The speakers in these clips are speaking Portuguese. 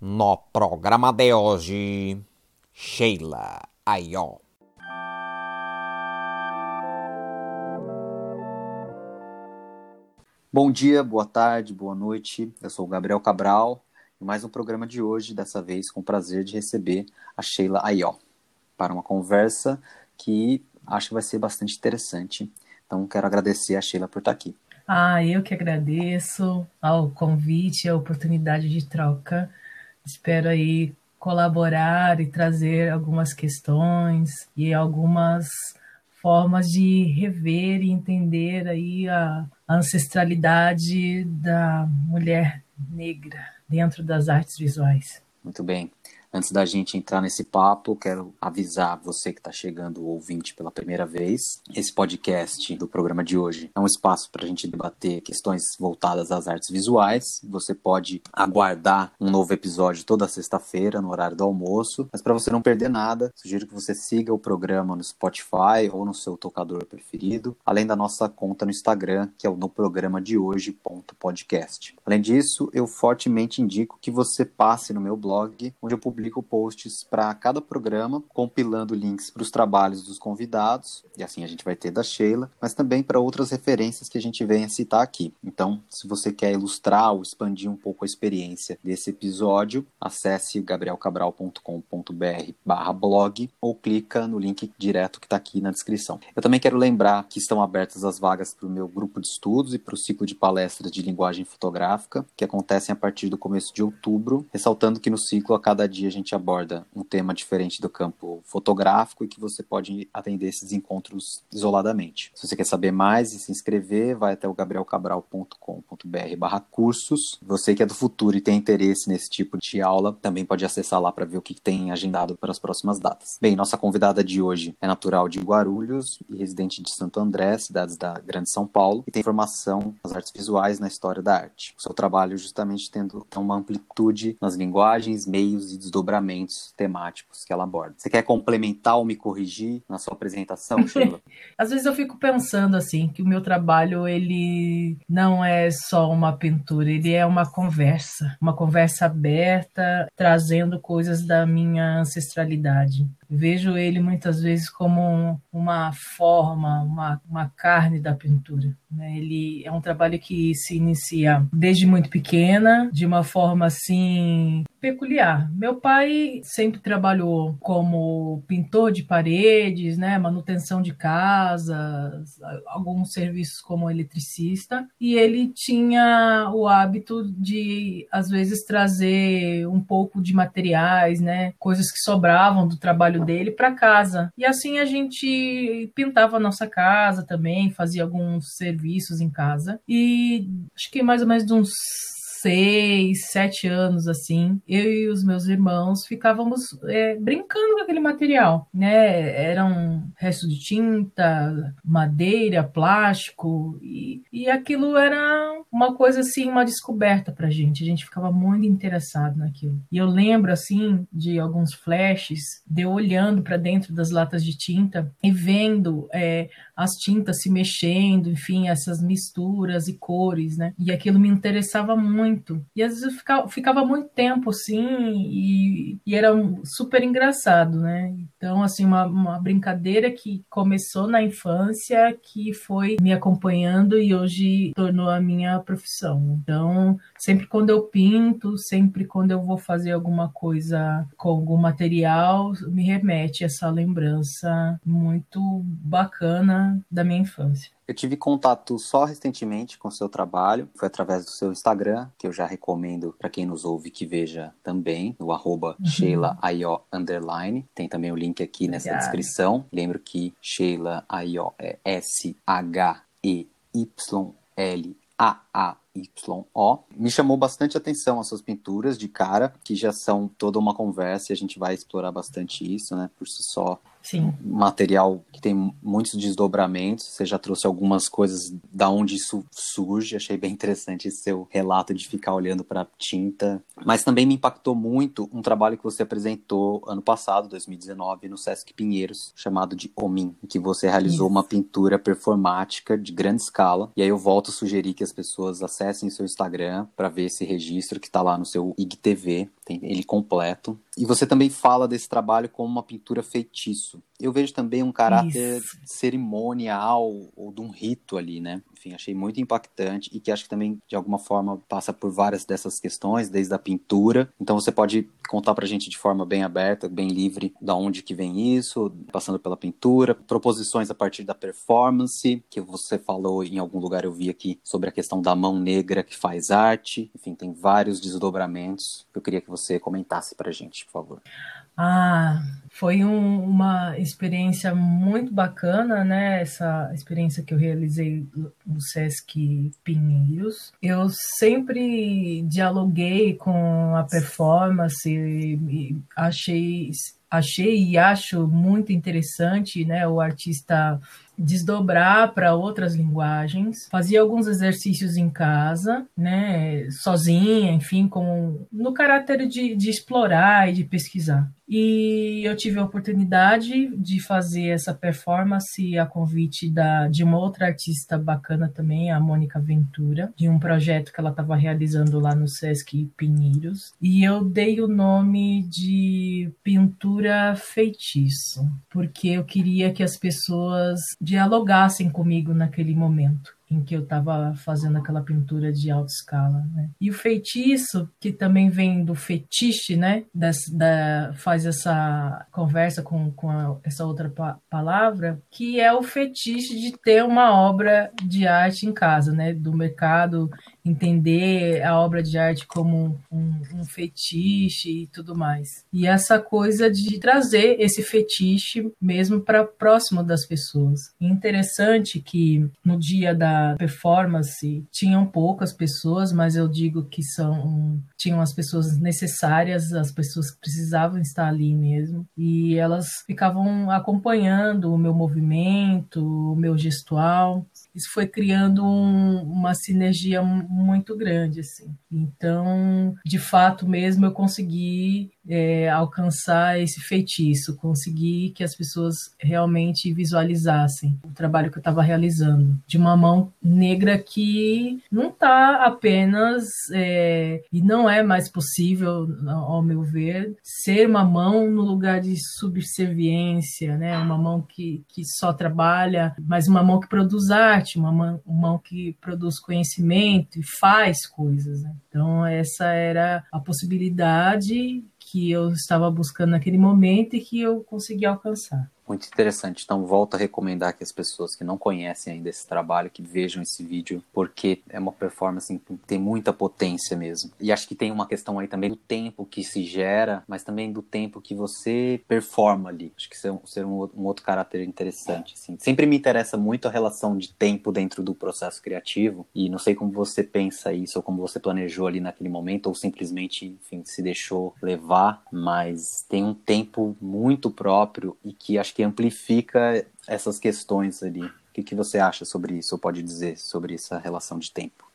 No programa de hoje, Sheila Ayo. Bom dia, boa tarde, boa noite. Eu sou o Gabriel Cabral e mais um programa de hoje, dessa vez com o prazer de receber a Sheila Ayó para uma conversa que acho que vai ser bastante interessante. Então, quero agradecer a Sheila por estar aqui. Ah, eu que agradeço ao convite, a oportunidade de troca. Espero aí colaborar e trazer algumas questões e algumas formas de rever e entender aí a ancestralidade da mulher negra dentro das artes visuais. Muito bem. Antes da gente entrar nesse papo, quero avisar você que está chegando, ouvinte, pela primeira vez. Esse podcast do programa de hoje é um espaço para a gente debater questões voltadas às artes visuais. Você pode aguardar um novo episódio toda sexta-feira, no horário do almoço. Mas para você não perder nada, sugiro que você siga o programa no Spotify ou no seu tocador preferido, além da nossa conta no Instagram, que é o no programa de hoje.podcast. Além disso, eu fortemente indico que você passe no meu blog, onde eu publico publico posts para cada programa, compilando links para os trabalhos dos convidados, e assim a gente vai ter da Sheila, mas também para outras referências que a gente vem a citar aqui. Então, se você quer ilustrar ou expandir um pouco a experiência desse episódio, acesse gabrielcabral.com.br barra blog ou clica no link direto que está aqui na descrição. Eu também quero lembrar que estão abertas as vagas para o meu grupo de estudos e para o ciclo de palestras de linguagem fotográfica, que acontecem a partir do começo de outubro, ressaltando que no ciclo a cada dia a gente aborda um tema diferente do campo fotográfico e que você pode atender esses encontros isoladamente. Se você quer saber mais e se inscrever, vai até o gabrielcabral.com.br barra cursos. Você que é do futuro e tem interesse nesse tipo de aula, também pode acessar lá para ver o que tem agendado para as próximas datas. Bem, nossa convidada de hoje é natural de Guarulhos e residente de Santo André, cidades da Grande São Paulo, e tem formação nas artes visuais na história da arte. O seu trabalho justamente tendo uma amplitude nas linguagens, meios e desdobramentos temáticos que ela aborda. Você quer complementar ou me corrigir na sua apresentação, Sheila? Às vezes eu fico pensando assim que o meu trabalho ele não é só uma pintura, ele é uma conversa, uma conversa aberta, trazendo coisas da minha ancestralidade. Vejo ele muitas vezes como uma forma, uma, uma carne da pintura. Né? Ele é um trabalho que se inicia desde muito pequena, de uma forma assim peculiar. Meu pai sempre trabalhou como pintor de paredes, né, manutenção de casas, alguns serviços como eletricista, e ele tinha o hábito de às vezes trazer um pouco de materiais, né, coisas que sobravam do trabalho trabalho dele para casa. E assim a gente pintava a nossa casa também, fazia alguns serviços em casa. E acho que mais ou menos uns seis, sete anos, assim, eu e os meus irmãos ficávamos é, brincando com aquele material, né? Eram restos de tinta, madeira, plástico, e, e aquilo era uma coisa assim, uma descoberta pra gente. A gente ficava muito interessado naquilo. E eu lembro, assim, de alguns flashes de eu olhando para dentro das latas de tinta e vendo é, as tintas se mexendo, enfim, essas misturas e cores, né? E aquilo me interessava muito. E às vezes ficava, ficava muito tempo assim e, e, era super engraçado, né? Então, assim, uma, uma brincadeira que começou na infância, que foi me acompanhando e hoje tornou a minha profissão. Então, sempre quando eu pinto, sempre quando eu vou fazer alguma coisa com algum material, me remete essa lembrança muito bacana da minha infância. Eu tive contato só recentemente com o seu trabalho, foi através do seu Instagram, que eu já recomendo para quem nos ouve que veja também, no arroba uhum. Sheila Ayo underline. Tem também o link aqui nessa descrição. Lembro que Sheila Ayo é S-H-E-Y-L-A-A YO. Me chamou bastante atenção as suas pinturas de cara, que já são toda uma conversa e a gente vai explorar bastante isso, né? Por si só. Sim. Material que tem muitos desdobramentos. Você já trouxe algumas coisas da onde isso surge. Achei bem interessante esse seu relato de ficar olhando para tinta. Mas também me impactou muito um trabalho que você apresentou ano passado, 2019, no Sesc Pinheiros, chamado de Omin, em que você realizou isso. uma pintura performática de grande escala. E aí eu volto a sugerir que as pessoas acessem acessem seu Instagram para ver esse registro que está lá no seu IGTV. Tem ele completo. E você também fala desse trabalho como uma pintura feitiço. Eu vejo também um caráter Isso. cerimonial ou de um rito ali, né? Enfim, achei muito impactante e que acho que também, de alguma forma, passa por várias dessas questões, desde a pintura. Então você pode contar pra gente de forma bem aberta, bem livre, da onde que vem isso, passando pela pintura, proposições a partir da performance, que você falou em algum lugar, eu vi aqui, sobre a questão da mão negra que faz arte. Enfim, tem vários desdobramentos que eu queria que você comentasse pra gente, por favor. Ah, foi um- uma experiência muito bacana, né? Essa experiência que eu realizei no Sesc Pinheiros. Eu sempre dialoguei com a performance e achei, achei e acho muito interessante, né? O artista desdobrar para outras linguagens, fazia alguns exercícios em casa, né, sozinha, enfim, com no caráter de, de explorar e de pesquisar. E eu tive a oportunidade de fazer essa performance a convite da, de uma outra artista bacana também, a Mônica Ventura, de um projeto que ela estava realizando lá no Sesc Pinheiros. E eu dei o nome de pintura feitiço, porque eu queria que as pessoas dialogassem comigo naquele momento em que eu estava fazendo aquela pintura de alta escala, né? E o feitiço, que também vem do fetiche, né? Da, faz essa conversa com, com a, essa outra pa palavra, que é o fetiche de ter uma obra de arte em casa, né? Do mercado entender a obra de arte como um, um, fetiche e tudo mais. E essa coisa de trazer esse fetiche mesmo para próximo das pessoas. Interessante que no dia da performance tinham poucas pessoas, mas eu digo que são tinham as pessoas necessárias, as pessoas que precisavam estar ali mesmo, e elas ficavam acompanhando o meu movimento, o meu gestual. Isso foi criando um, uma sinergia muito grande, assim. Então, de fato mesmo, eu consegui é, alcançar esse feitiço, conseguir que as pessoas realmente visualizassem o trabalho que eu estava realizando, de uma mão negra que não está apenas é, e não é mais possível, ao meu ver, ser uma mão no lugar de subserviência, né? Uma mão que, que só trabalha, mas uma mão que produz arte, uma mão, uma mão que produz conhecimento e faz coisas. Né? Então essa era a possibilidade que eu estava buscando naquele momento e que eu consegui alcançar. Muito interessante. Então, volto a recomendar que as pessoas que não conhecem ainda esse trabalho, que vejam esse vídeo, porque é uma performance que tem muita potência mesmo. E acho que tem uma questão aí também do tempo que se gera, mas também do tempo que você performa ali. Acho que isso é ser um, um outro caráter interessante. Assim. Sempre me interessa muito a relação de tempo dentro do processo criativo, e não sei como você pensa isso, ou como você planejou ali naquele momento, ou simplesmente, enfim, se deixou levar, mas tem um tempo muito próprio e que acho que que amplifica essas questões ali. O que, que você acha sobre isso, ou pode dizer sobre essa relação de tempo?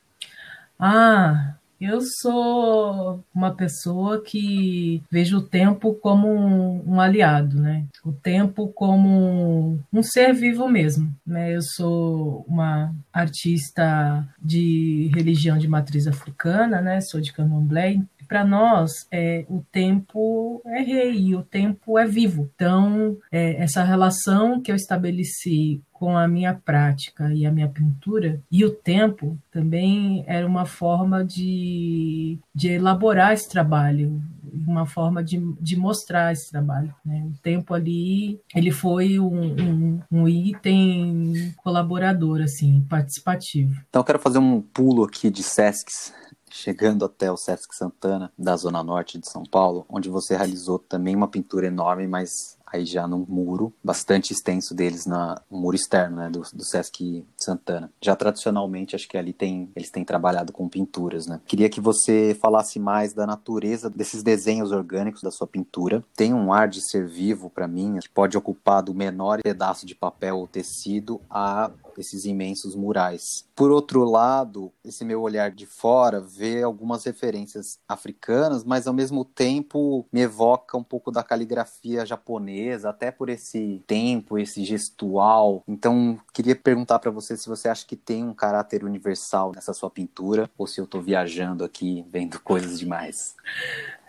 Ah, eu sou uma pessoa que vejo o tempo como um, um, aliado, né? O tempo como um ser vivo mesmo, né? Eu sou uma artista de religião de matriz africana, né? Sou de Candomblé, para nós é, o tempo é rei o tempo é vivo. Então, é, essa relação que eu estabeleci com a minha prática e a minha pintura e o tempo também era uma forma de, de elaborar esse trabalho uma forma de, de mostrar esse trabalho né? o tempo ali ele foi um, um, um item colaborador assim participativo então eu quero fazer um pulo aqui de Sescs chegando até o Sesc Santana, da Zona Norte de São Paulo, onde você realizou também uma pintura enorme, mas aí já num muro bastante extenso deles na um muro externo, né, do, do Sesc Santana. Já tradicionalmente acho que ali tem eles têm trabalhado com pinturas, né? Queria que você falasse mais da natureza desses desenhos orgânicos da sua pintura. Tem um ar de ser vivo para mim, que pode ocupar do menor pedaço de papel ou tecido a esses imensos murais. Por outro lado, esse meu olhar de fora vê algumas referências africanas, mas ao mesmo tempo me evoca um pouco da caligrafia japonesa, até por esse tempo, esse gestual. Então, queria perguntar para você se você acha que tem um caráter universal nessa sua pintura ou se eu estou viajando aqui vendo coisas demais.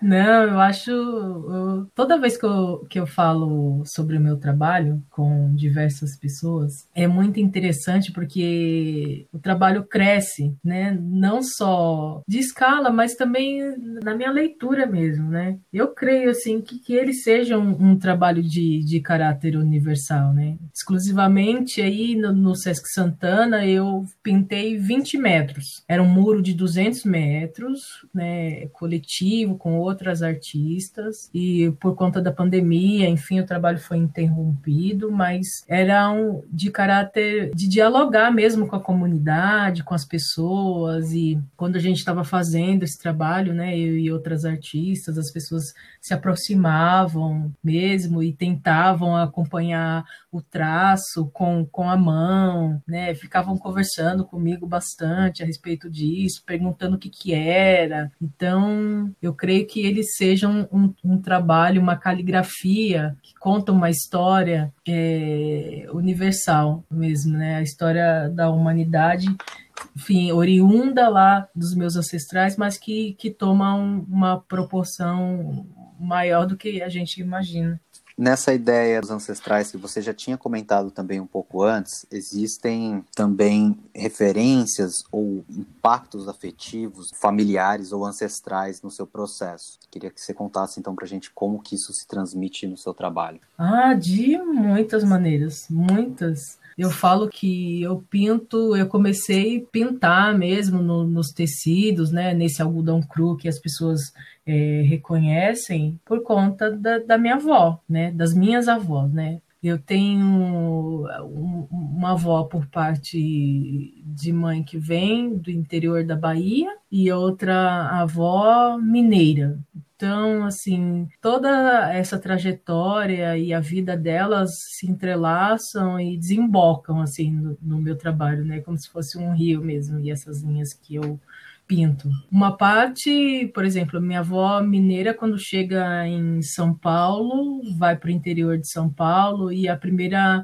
Não, eu acho. Eu, toda vez que eu, que eu falo sobre o meu trabalho com diversas pessoas, é muito interessante porque o trabalho cresce, né? Não só de escala, mas também na minha leitura mesmo, né? Eu creio, assim, que, que ele seja um, um trabalho de, de caráter universal, né? Exclusivamente aí no, no Sesc Santana eu pintei 20 metros. Era um muro de 200 metros, né? Coletivo, com outro outras artistas e por conta da pandemia, enfim, o trabalho foi interrompido, mas era um, de caráter de dialogar mesmo com a comunidade, com as pessoas e quando a gente estava fazendo esse trabalho, né, eu e outras artistas, as pessoas se aproximavam mesmo e tentavam acompanhar o traço com, com a mão, né, ficavam conversando comigo bastante a respeito disso, perguntando o que que era. Então, eu creio que ele seja um, um, um trabalho, uma caligrafia que conta uma história é, universal mesmo, né? A história da humanidade enfim, oriunda lá dos meus ancestrais, mas que, que toma um, uma proporção maior do que a gente imagina. Nessa ideia dos ancestrais que você já tinha comentado também um pouco antes, existem também referências ou impactos afetivos, familiares ou ancestrais no seu processo. Queria que você contasse então para a gente como que isso se transmite no seu trabalho. Ah, de muitas maneiras, muitas. Eu falo que eu pinto, eu comecei a pintar mesmo no, nos tecidos, né, nesse algodão cru que as pessoas é, reconhecem por conta da, da, minha avó, né, das minhas avós, né. Eu tenho uma avó por parte de mãe que vem do interior da Bahia e outra avó mineira. Então, assim, toda essa trajetória e a vida delas se entrelaçam e desembocam, assim, no, no meu trabalho, né? Como se fosse um rio mesmo, e essas linhas que eu pinto. Uma parte, por exemplo, minha avó mineira, quando chega em São Paulo, vai para o interior de São Paulo e a primeira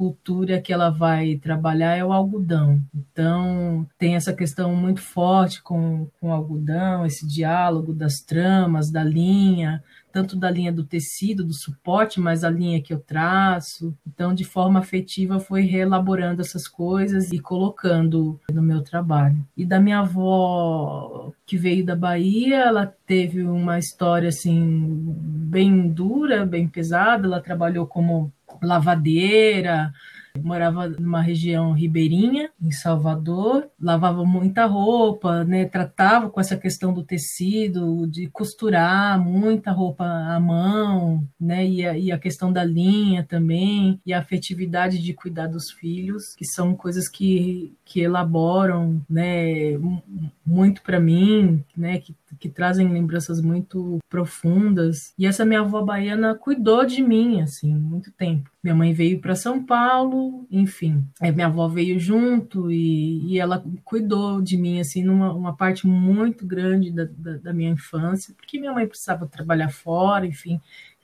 cultura que ela vai trabalhar é o algodão. Então, tem essa questão muito forte com, com o algodão, esse diálogo das tramas, da linha, tanto da linha do tecido, do suporte, mas a linha que eu traço. Então, de forma afetiva, foi reelaborando essas coisas e colocando no meu trabalho. E da minha avó, que veio da Bahia, ela teve uma história assim bem dura, bem pesada. Ela trabalhou como lavadeira, morava numa região ribeirinha, em Salvador, lavava muita roupa, né? Tratava com essa questão do tecido, de costurar muita roupa à mão, né? E a, e a questão da linha também, e a afetividade de cuidar dos filhos, que são coisas que, que elaboram, né? Muito para mim, né? Que, que trazem lembranças muito profundas. E essa minha avó baiana cuidou de mim, assim, muito tempo. Minha mãe veio para São Paulo, enfim. Aí minha avó veio junto e, e ela cuidou de mim, assim, numa uma parte muito grande da, da, da minha infância, porque minha mãe precisava trabalhar fora, enfim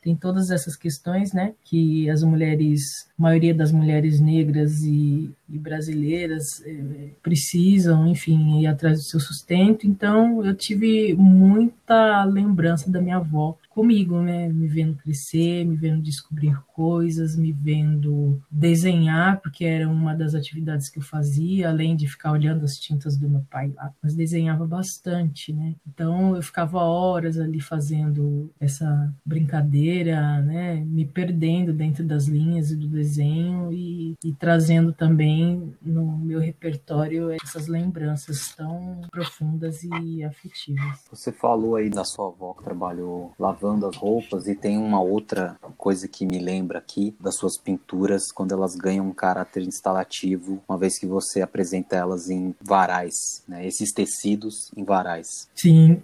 tem todas essas questões, né, que as mulheres, maioria das mulheres negras e, brasileiras é, precisam, enfim, ir atrás do seu sustento. Então, eu tive muita lembrança da minha avó comigo, né? Me vendo crescer, me vendo descobrir coisas, me vendo desenhar, porque era uma das atividades que eu fazia, além de ficar olhando as tintas do meu pai lá, mas desenhava bastante, né? Então eu ficava horas ali fazendo essa brincadeira, né? Me perdendo dentro das linhas e do desenho e, e trazendo também no meu repertório essas lembranças tão profundas e afetivas. Você falou aí da sua avó que trabalhou lavando as roupas e tem uma outra coisa que me lembra aqui das suas pinturas quando elas ganham um caráter instalativo, uma vez que você apresenta elas em varais, né? Esses tecidos em varais. Sim.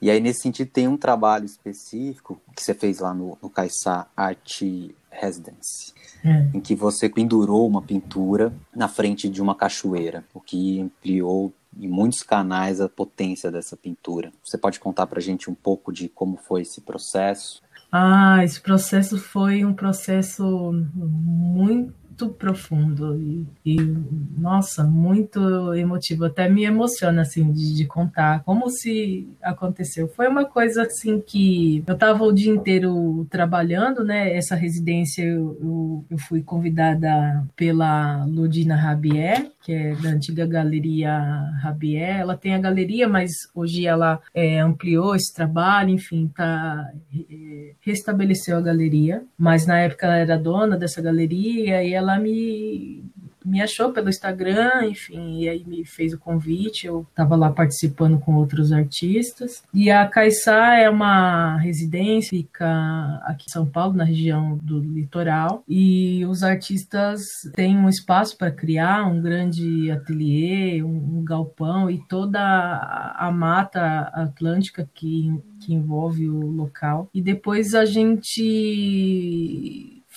E aí, nesse sentido, tem um trabalho específico que você fez lá no, no Art Residence, é. em que você pendurou uma pintura na frente de uma cachoeira, o que ampliou em muitos canais a potência dessa pintura. Você pode contar para a gente um pouco de como foi esse processo? Ah, esse processo foi um processo muito muito profundo e, e nossa, muito emotivo. Até me emociona assim de, de, contar como se aconteceu. Foi uma coisa assim que eu estava o dia inteiro trabalhando, né? Essa residência eu, eu, eu fui convidada pela Ludina Rabier, que é da antiga Galeria Rabier. Ela tem a galeria, mas hoje ela é, ampliou esse trabalho, enfim, tá, é, restabeleceu a galeria. Mas na época ela era dona dessa galeria e ela me me achou pelo Instagram, enfim, e aí me fez o convite. Eu estava lá participando com outros artistas. E a Caiçá é uma residência, fica aqui em São Paulo, na região do litoral. E os artistas têm um espaço para criar um grande ateliê, um, um galpão e toda a, a mata atlântica que, que envolve o local. E depois a gente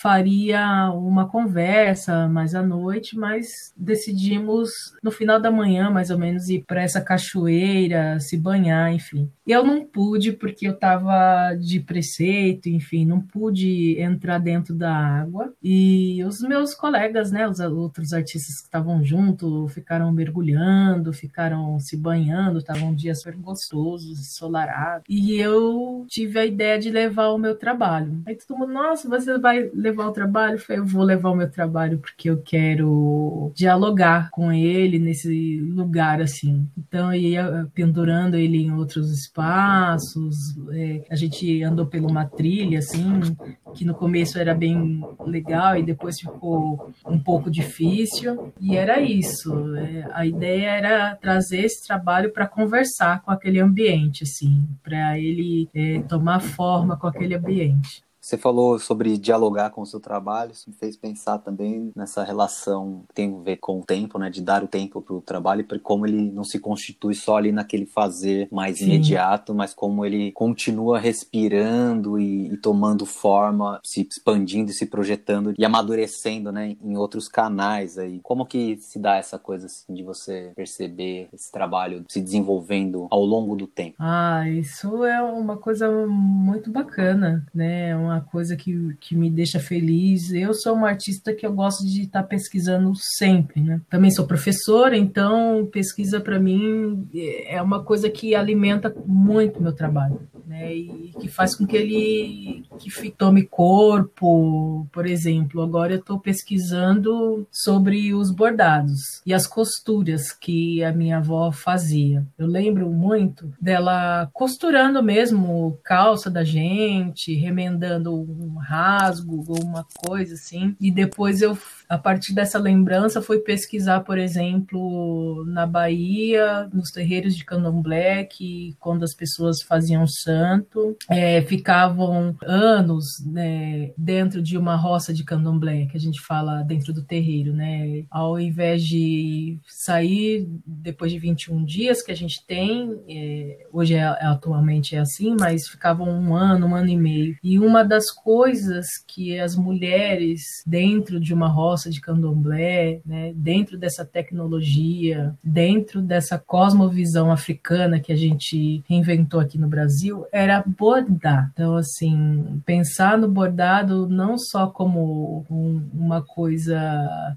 faria uma conversa mais à noite, mas decidimos no final da manhã, mais ou menos, ir para essa cachoeira, se banhar, enfim. Eu não pude porque eu estava de preceito, enfim, não pude entrar dentro da água. E os meus colegas, né, os outros artistas que estavam junto, ficaram mergulhando, ficaram se banhando, estavam um dia super gostosos, ensolarados. E eu tive a ideia de levar o meu trabalho. Aí todo mundo, nossa, você vai levar levar o trabalho? Eu falei, eu vou levar o meu trabalho porque eu quero dialogar com ele nesse lugar, assim. Então, eu ia pendurando ele em outros espaços. É, a gente andou por uma trilha, assim, que no começo era bem legal e depois ficou um pouco difícil. E era isso. É, a ideia era trazer esse trabalho para conversar com aquele ambiente, assim, para ele é, tomar forma com aquele ambiente. Você falou sobre dialogar com o seu trabalho, isso me fez pensar também nessa relação que tem a ver com o tempo, né? De dar o tempo para o trabalho e como ele não se constitui só ali naquele fazer mais Sim. imediato, mas como ele continua respirando e, e, tomando forma, se expandindo e se projetando e amadurecendo, né? Em outros canais aí. Como que se dá essa coisa assim de você perceber esse trabalho se desenvolvendo ao longo do tempo? Ah, isso é uma coisa muito bacana, né? Uma uma coisa que, que me deixa feliz. Eu sou uma artista que eu gosto de estar tá pesquisando sempre, né? Também sou professora, então pesquisa para mim é uma coisa que alimenta muito meu trabalho, né? E que faz com que ele que tome corpo, por exemplo. Agora eu estou pesquisando sobre os bordados e as costuras que a minha avó fazia. Eu lembro muito dela costurando mesmo calça da gente, remendando um rasgo ou uma coisa assim. E depois eu, a partir dessa lembrança, fui pesquisar, por exemplo, na Bahia, nos terreiros de candomblé, que quando as pessoas faziam santo, é, ficavam anos né, dentro de uma roça de candomblé, que a gente fala dentro do terreiro, né? Ao invés de sair depois de 21 dias que a gente tem, é, hoje é, atualmente é assim, mas ficavam um ano, um ano e meio. E uma das coisas que as mulheres dentro de uma roça de candomblé, né, dentro dessa tecnologia, dentro dessa cosmovisão africana que a gente reinventou aqui no Brasil, era bordar. Então, assim, pensar no bordado não só como um, uma coisa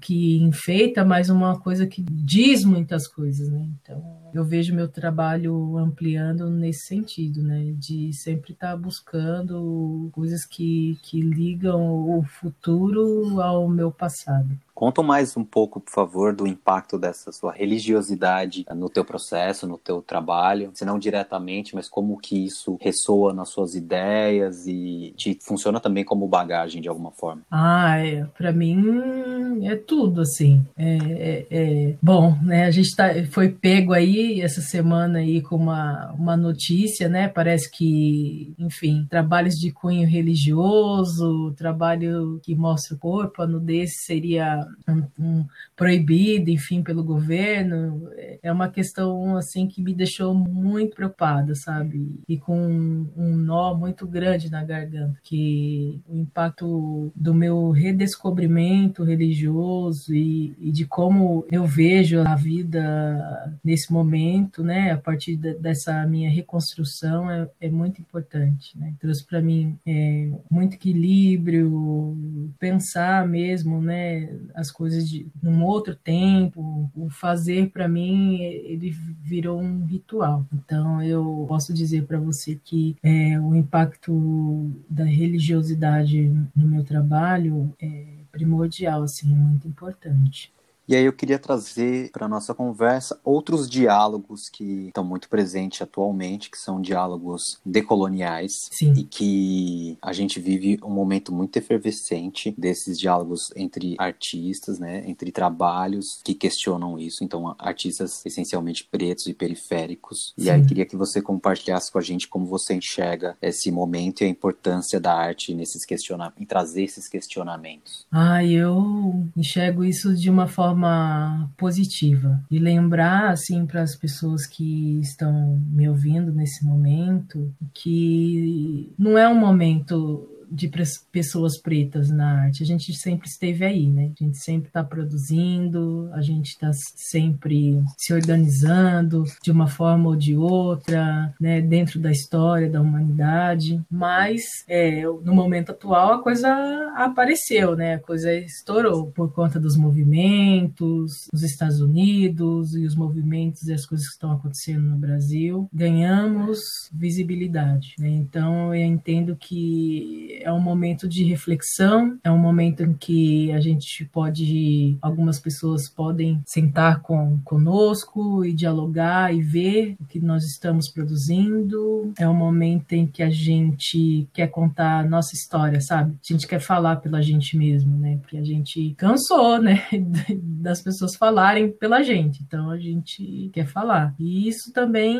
que enfeita, mas uma coisa que diz muitas coisas, né? Então, eu vejo meu trabalho ampliando nesse sentido, né? De sempre estar tá buscando coisas que, que ligam o futuro ao meu passado. Conta mais um pouco, por favor, do impacto dessa sua religiosidade no teu processo, no teu trabalho, se não diretamente, mas como que isso ressoa nas suas ideias e te funciona também como bagagem de alguma forma. Ah, é, para mim é tudo assim. É, é, é, bom, né? A gente tá, foi pego aí essa semana aí com uma, uma notícia, né? Parece que, enfim, trabalhos de cunho religioso, trabalho que mostra o corpo, a nudez seria um, um, proibido, enfim, pelo governo, é uma questão assim que me deixou muito preocupada, sabe? E com um, um nó muito grande na garganta, que o impacto do meu redescobrimento religioso e, e de como eu vejo a vida nesse momento, né, a partir de, dessa minha reconstrução é, é muito importante, né? Trouxe para mim é, muito equilíbrio, pensar mesmo, né, as coisas de num outro tempo. O fazer para mim ele virou um ritual. Então eu posso dizer para você que é, o impacto da religiosidade no meu trabalho é primordial, assim, muito importante. E aí eu queria trazer para nossa conversa outros diálogos que estão muito presentes atualmente, que são diálogos decoloniais Sim. e que a gente vive um momento muito efervescente desses diálogos entre artistas, né, entre trabalhos que questionam isso, então artistas essencialmente pretos e periféricos. E aí eu queria que você compartilhasse com a gente como você enxerga esse momento e a importância da arte nesses questionamentos, em trazer esses questionamentos. Ah, eu enxergo isso de uma forma forma positiva. E lembrar assim para as pessoas que estão me ouvindo nesse momento que não é um momento de pessoas pretas na arte. A gente sempre esteve aí, né? A gente sempre está produzindo, a gente está sempre se organizando de uma forma ou de outra, né? Dentro da história da humanidade. Mas é, no momento atual a coisa apareceu, né? A coisa estourou por conta dos movimentos nos Estados Unidos e os movimentos e as coisas que estão acontecendo no Brasil. Ganhamos visibilidade, né? Então eu entendo que é um momento de reflexão, é um momento em que a gente pode, algumas pessoas podem sentar com conosco e dialogar e ver o que nós estamos produzindo. É um momento em que a gente quer contar a nossa história, sabe? A gente quer falar pela gente mesmo, né? Porque a gente cansou, né, das pessoas falarem pela gente. Então a gente quer falar. E isso também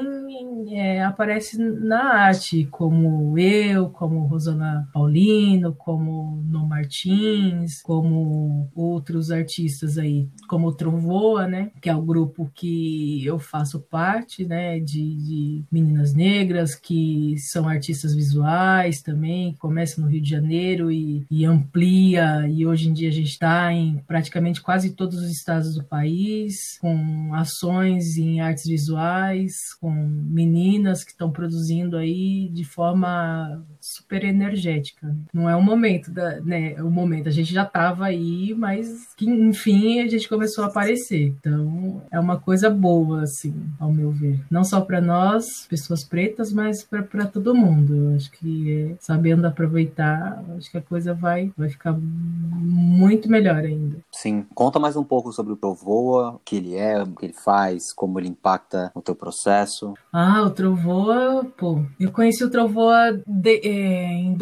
é, aparece na arte, como eu, como Rosana Paulina Paulino, como No Martins, como outros artistas aí, como o Trovoa, né? Que é o grupo que eu faço parte, né? De, de meninas negras que são artistas visuais também, começa no Rio de Janeiro e, e amplia, e hoje em dia a gente está em praticamente quase todos os estados do país, com ações em artes visuais, com meninas que estão produzindo aí de forma super energética. Não é o momento da, né? É o momento a gente já estava aí, mas que enfim a gente começou a aparecer. Então é uma coisa boa assim, ao meu ver, não só para nós, pessoas pretas, mas para todo mundo. Eu acho que é, sabendo aproveitar, acho que a coisa vai vai ficar muito melhor ainda. Sim, conta mais um pouco sobre o Trovoa, o que ele é, o que ele faz, como ele impacta o teu processo. Ah, o Trovoa, pô, eu conheci o Trovoa de, é, em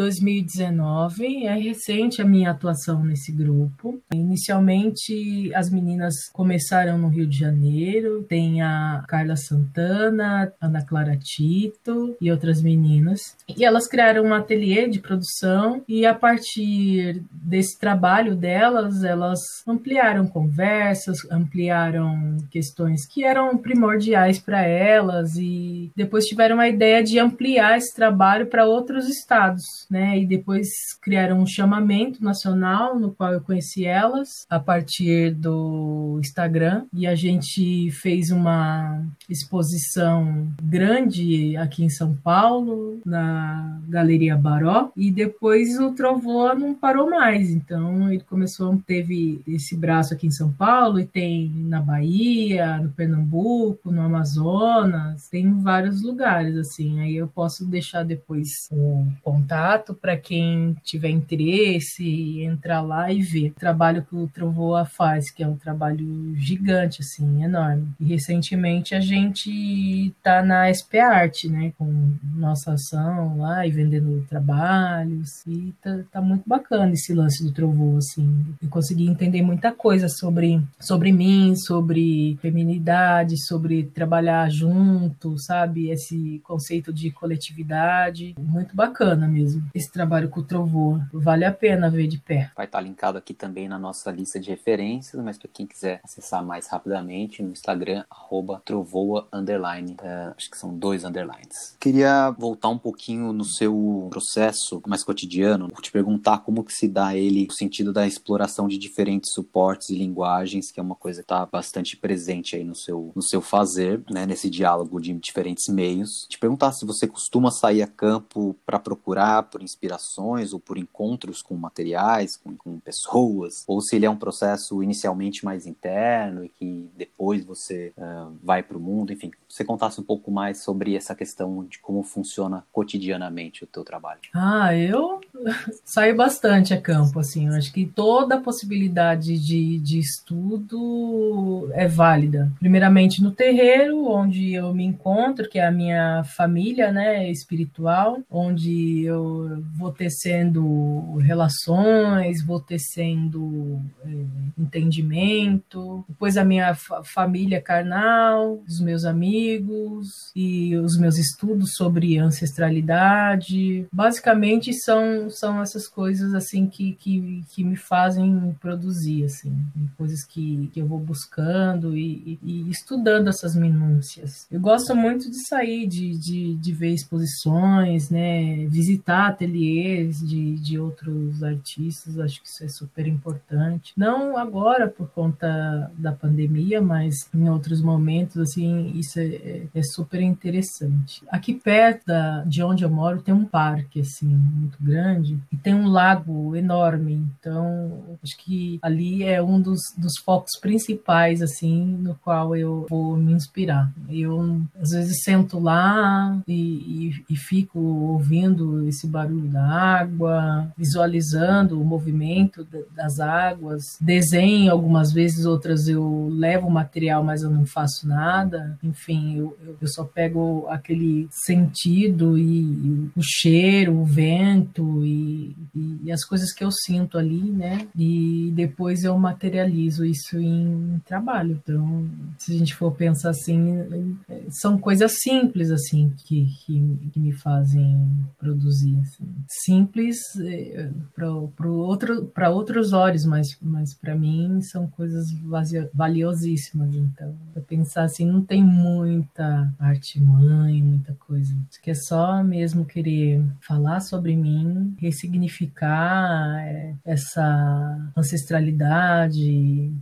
2019, é recente a minha atuação nesse grupo. Inicialmente, as meninas começaram no Rio de Janeiro, tem a Carla Santana, Ana Clara Tito e outras meninas. E elas criaram um ateliê de produção e a partir desse trabalho delas, elas ampliaram conversas, ampliaram questões que eram primordiais para elas e depois tiveram a ideia de ampliar esse trabalho para outros estados, né? E depois criaram um chamamento nacional no qual eu conheci elas a partir do Instagram. E a gente fez uma exposição grande aqui em São Paulo na Galeria Baró. E depois o Trovoa não parou mais, então ele começou teve esse braço aqui em São Paulo e tem na Bahia, no Pernambuco, no Amazonas, tem em vários lugares assim. Aí eu posso deixar depois o contato para quem tiver interesse entrar lá e ver o trabalho que o Trovoa faz, que é um trabalho gigante assim, enorme. E recentemente a gente tá na SP Arte, né, com nossa ação lá e vendendo trabalhos e tá, tá muito bacana esse lance do Trovoa assim. Eu consegui entender muita coisa sobre sobre mim, sobre feminidade, sobre trabalhar junto, sabe? Esse conceito de coletividade. Muito bacana mesmo. Esse trabalho com o Trovoa. Vale a pena ver de pé. Vai estar linkado aqui também na nossa lista de referências, mas para quem quiser acessar mais rapidamente, no Instagram, arroba trovoa, underline. É, acho que são dois underlines. Queria voltar um pouquinho no seu processo mais cotidiano, te perguntar como que se dá ele, no sentido da exploração de diferentes suportes e linguagens, que é uma coisa que está bastante presente aí no seu, no seu fazer, né, nesse diálogo de diferentes meios. Te perguntar se você costuma sair a campo para procurar por inspiração inspirações ou por encontros com materiais, com, com pessoas, ou se ele é um processo inicialmente mais interno e que depois você uh, vai para o mundo, enfim, você contasse um pouco mais sobre essa questão de como funciona cotidianamente o teu trabalho. Ah, eu saio bastante a campo, assim, eu acho que toda possibilidade de, de estudo é válida. Primeiramente no terreiro, onde eu me encontro, que é a minha família, né, espiritual, onde eu vou tecendo relações, vou tecendo é, entendimento, depois a minha família carnal, os meus amigos e os meus estudos sobre ancestralidade. Basicamente são, são essas coisas assim que, que, que me fazem produzir, assim, coisas que, que eu vou buscando e, e, e estudando essas minúcias. Eu gosto muito de sair, de, de, de ver exposições, né, visitar ateliês de, de outros artistas, acho que isso é super importante. Não agora por conta da pandemia, mas em outros momentos, assim, isso é, é, é super interessante. Aqui perto da, de onde eu moro tem um parque, assim, muito grande, e tem um lago enorme, então acho que ali é um dos, dos focos principais, assim, no qual eu vou me inspirar. Eu, às vezes, sento lá e, e, e fico ouvindo esse barulho da água, visualizando o movimento das águas, desenho algumas vezes, outras eu levo material, mas eu não faço nada. Enfim, eu, eu só pego aquele sentido e, o cheiro, o vento e, e, e, as coisas que eu sinto ali, né? E depois eu materializo isso em trabalho. Então, se a gente for pensar assim, são coisas simples assim que, que, que me fazem produzir. Assim. Simples eh, para outro, outros olhos, mas, mas para mim são coisas valiosíssimas. Então, para pensar assim, não tem muita arte mãe, muita coisa. Isso que é só mesmo querer falar sobre mim, ressignificar eh, essa ancestralidade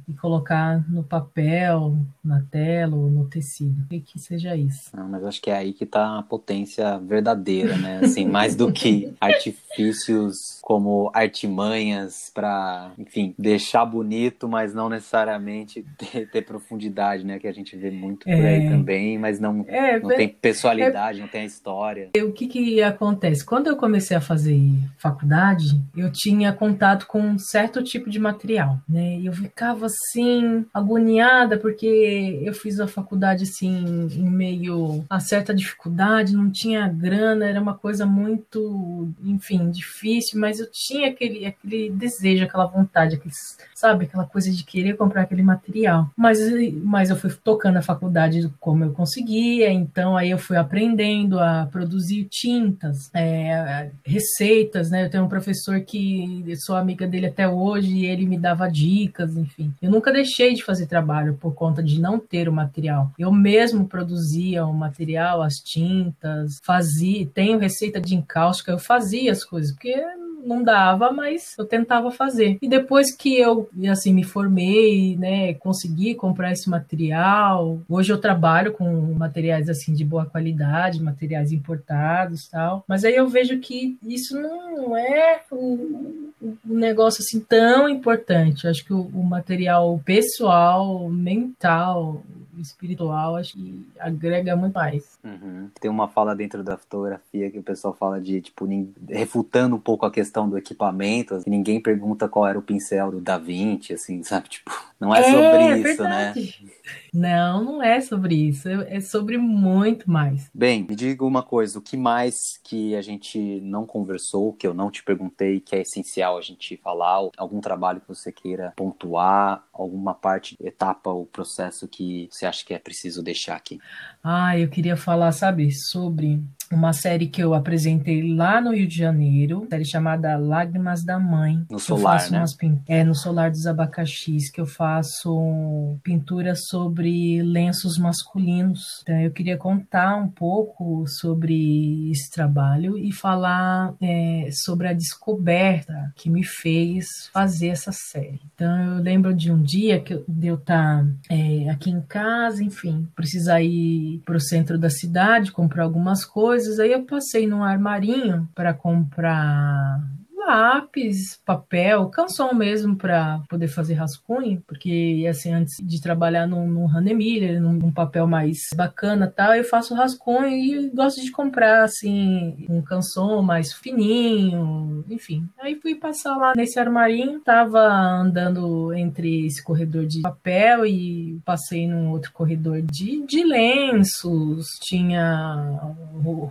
e colocar no papel, na tela ou no tecido. E que seja isso. Não, mas acho que é aí que está a potência verdadeira, né? Assim, mais do que artifícios como artimanhas para, enfim, deixar bonito, mas não necessariamente ter, ter, profundidade, né? Que a gente vê muito por aí é. também, mas não, é, não tem pessoalidade, é, não tem a história. O que que acontece? Quando eu comecei a fazer faculdade, eu tinha contato com um certo tipo de material, né? E eu ficava assim, agoniada, porque eu fiz a faculdade assim, em meio a certa dificuldade, não tinha grana, era uma coisa muito, enfim, difícil, mas eu tinha aquele, aquele desejo, aquela vontade, aquele, sabe, aquela coisa de querer comprar aquele material. Mas, mas eu fui tocando a faculdade como eu conseguia, então aí eu fui aprendendo a produzir tintas, é, receitas, né? Eu tenho um professor que sou amiga dele até hoje e ele me dava dicas, enfim. Eu nunca deixei de fazer trabalho por conta de não ter o material. Eu mesmo produzia o material, as tintas, fazia, tenho receita de encáustica, eu fazia as coisas, porque não dava, mas eu tentava fazer. E depois que eu, assim, me formei, né, consegui comprar esse material, hoje eu trabalho com materiais, assim, de boa qualidade, materiais importados tal, mas aí eu vejo que isso não é um, um negócio, assim, tão importante. Eu acho que o, o material pessoal, mental, espiritual, acho que agrega muito mais. Uhum. Tem uma fala dentro da fotografia que o pessoal fala de, tipo, refutando um pouco a questão do equipamento, assim, ninguém pergunta qual era o pincel do Da Vinci, assim, sabe? Tipo, não é, é sobre é, isso, né? verdade. né? Não, não é sobre isso, é sobre muito mais. Bem, me diga uma coisa, o que mais que a gente não conversou, que eu não te perguntei, que é essencial a gente falar, algum trabalho que você queira pontuar, alguma parte, etapa ou processo que você acha que é preciso deixar aqui? Ah, eu queria falar, sabe, sobre uma série que eu apresentei lá no Rio de Janeiro, série chamada Lágrimas da Mãe. No solar, né? Umas, é, no solar dos abacaxis, que eu faço pintura sobre lenços masculinos. Então, eu queria contar um pouco sobre esse trabalho e falar é, sobre a descoberta que me fez fazer essa série. Então, eu lembro de um dia que eu, eu estar é, aqui em casa, enfim, precisar ir para o centro da cidade comprar algumas coisas. Aí eu passei num armarinho para comprar lápis, papel, canção mesmo para poder fazer rascunho, porque assim, antes de trabalhar num, num Hanemiller, num, num, papel mais bacana tal, eu faço rascunho e gosto de comprar assim um canção mais fininho, enfim. Aí fui passar lá nesse armarinho, tava andando entre esse corredor de papel e passei num outro corredor de, de lenços, tinha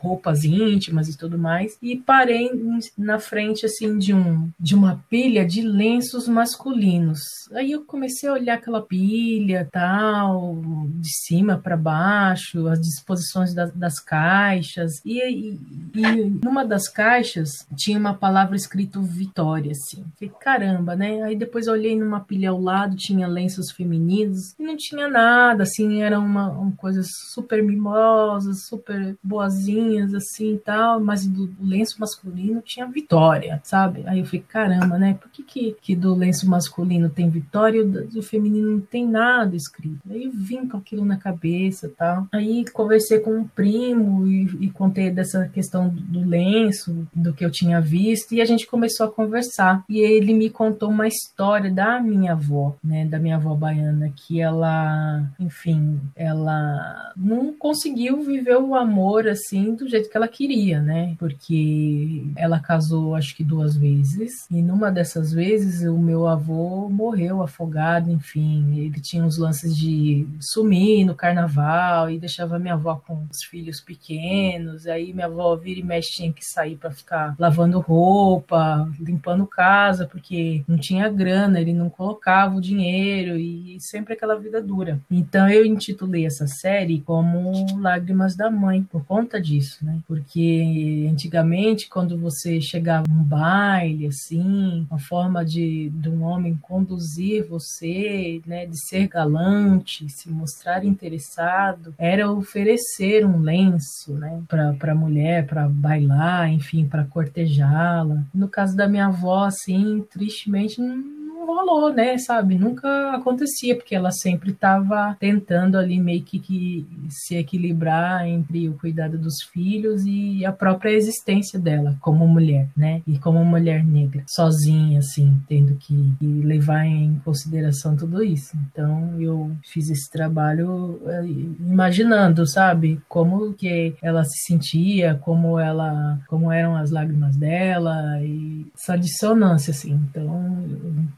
roupas íntimas e tudo mais, e parei na frente assim assim de um de uma pilha de lenços masculinos. Aí eu comecei a olhar aquela pilha, tal, de cima para baixo, as disposições das, das caixas e, e, e, numa das caixas tinha uma palavra escrito Vitória, assim. Falei, caramba, né? Aí depois eu olhei numa pilha ao lado, tinha lenços femininos e não tinha nada, assim, eram uma, uma coisas super mimosas, super boazinhas, assim, tal, mas do lenço masculino tinha Vitória, sabe? Aí eu falei, caramba, né? Por que, que, que do lenço masculino tem vitória e o do feminino não tem nada escrito? Aí eu vim com aquilo na cabeça e tal. Aí conversei com um primo e, e contei dessa questão do lenço, do que eu tinha visto, e a gente começou a conversar. E ele me contou uma história da minha avó, né? Da minha avó baiana, que ela, enfim, ela não conseguiu viver o amor assim do jeito que ela queria, né? Porque ela casou, acho que duas duas vezes, e numa dessas vezes o meu avô morreu afogado, enfim, ele tinha uns lances de sumir no carnaval e deixava minha avó com os filhos pequenos, aí minha avó vira e mexe tinha que sair para ficar lavando roupa, limpando casa, porque não tinha grana, ele não colocava o dinheiro e sempre aquela vida dura. Então eu intitulei essa série como Lágrimas da Mãe, por conta disso, né? Porque antigamente, quando você chegava num bar baile, assim, uma forma de, de um homem conduzir você, né, de ser galante, se mostrar interessado, era oferecer um lenço, né, para a mulher, para bailar, enfim, para cortejá-la. No caso da minha avó, assim, tristemente, não rolou, né? Sabe? Nunca acontecia, porque ela sempre estava tentando ali meio que, que, se equilibrar entre o cuidado dos filhos e a própria existência dela como mulher, né? E como mulher negra, sozinha, assim, tendo que levar em consideração tudo isso. Então eu fiz esse trabalho eh, imaginando, sabe? Como que ela se sentia, como ela, como eram as lágrimas dela e essa dissonância, assim. Então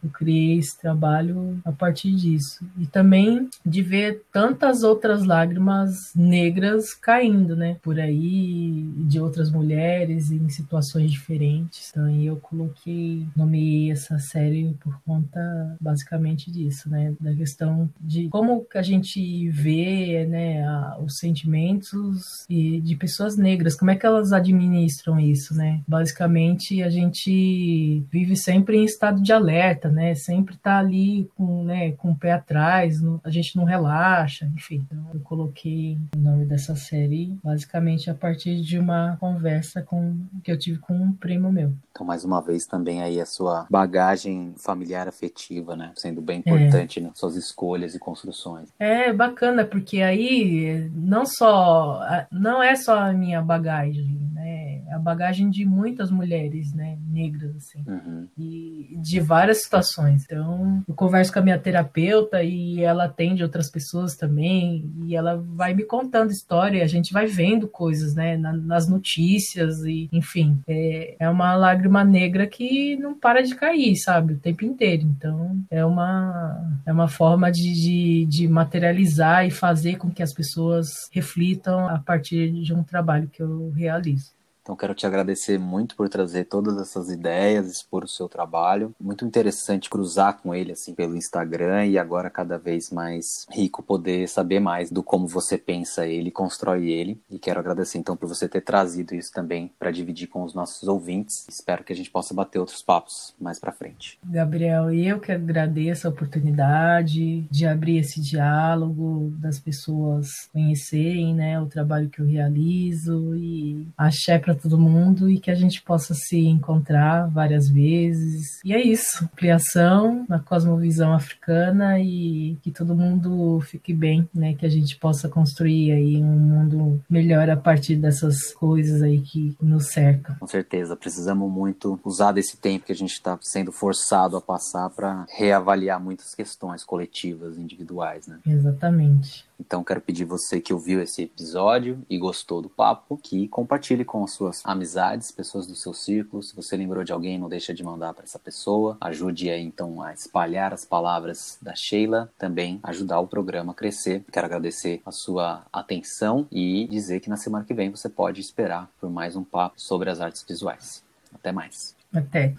eu criei esse trabalho a partir disso. E também de ver tantas outras lágrimas negras caindo, né? Por aí, de outras mulheres em situações diferentes. Então eu coloquei, nomeei essa série por conta basicamente disso, né? Da questão de como a gente vê, né, a, os sentimentos e de pessoas negras, como é que elas administram isso, né? Basicamente a gente vive sempre em estado de alerta, né? Sempre tá ali com, né, com o pé atrás, a gente não relaxa, enfim. Então eu coloquei o nome dessa série basicamente a partir de uma conversa com, que eu tive com um primo meu. Mais uma vez, também aí a sua bagagem familiar afetiva, né? Sendo bem importante é. nas suas escolhas e construções. É bacana, porque aí não só não é só a minha bagagem, né? É a bagagem de muitas mulheres, né? Negras, assim. Uhum. E de várias situações então, eu converso com a minha terapeuta e ela atende outras pessoas também, e ela vai me contando história, a gente vai vendo coisas, né, nas notícias, e enfim, é, é uma lágrima negra que não para de cair, sabe, o tempo inteiro. Então, é uma, é uma forma de, de, de materializar e fazer com que as pessoas reflitam a partir de um trabalho que eu realizo. Então quero te agradecer muito por trazer todas essas ideias, expor o seu trabalho. Muito interessante cruzar com ele assim pelo Instagram e agora cada vez mais rico poder saber mais do como você pensa ele, constrói ele. E quero agradecer então por você ter trazido isso também para dividir com os nossos ouvintes. Espero que a gente possa bater outros papos mais para frente. Gabriel, eu que agradeço a oportunidade de abrir esse diálogo, das pessoas conhecerem, né, o trabalho que eu realizo e axé para todo mundo e que a gente possa se encontrar várias vezes. E é isso, ampliação na cosmovisão africana e que todo mundo fique bem, né, que a gente possa construir aí um mundo melhor a partir dessas coisas aí que nos cercam. Com certeza, precisamos muito usar desse tempo que a gente está sendo forçado a passar para reavaliar muitas questões coletivas, individuais, né? Exatamente. Então quero pedir você que ouviu esse episódio e gostou do papo, que compartilhe com as suas amizades, pessoas do seu círculo. Se você lembrou de alguém, não deixa de mandar para essa pessoa. Ajude aí então a espalhar as palavras da Sheila, também ajudar o programa a crescer. Quero agradecer a sua atenção e dizer que na semana que vem você pode esperar por mais um papo sobre as artes visuais. Até mais. Até.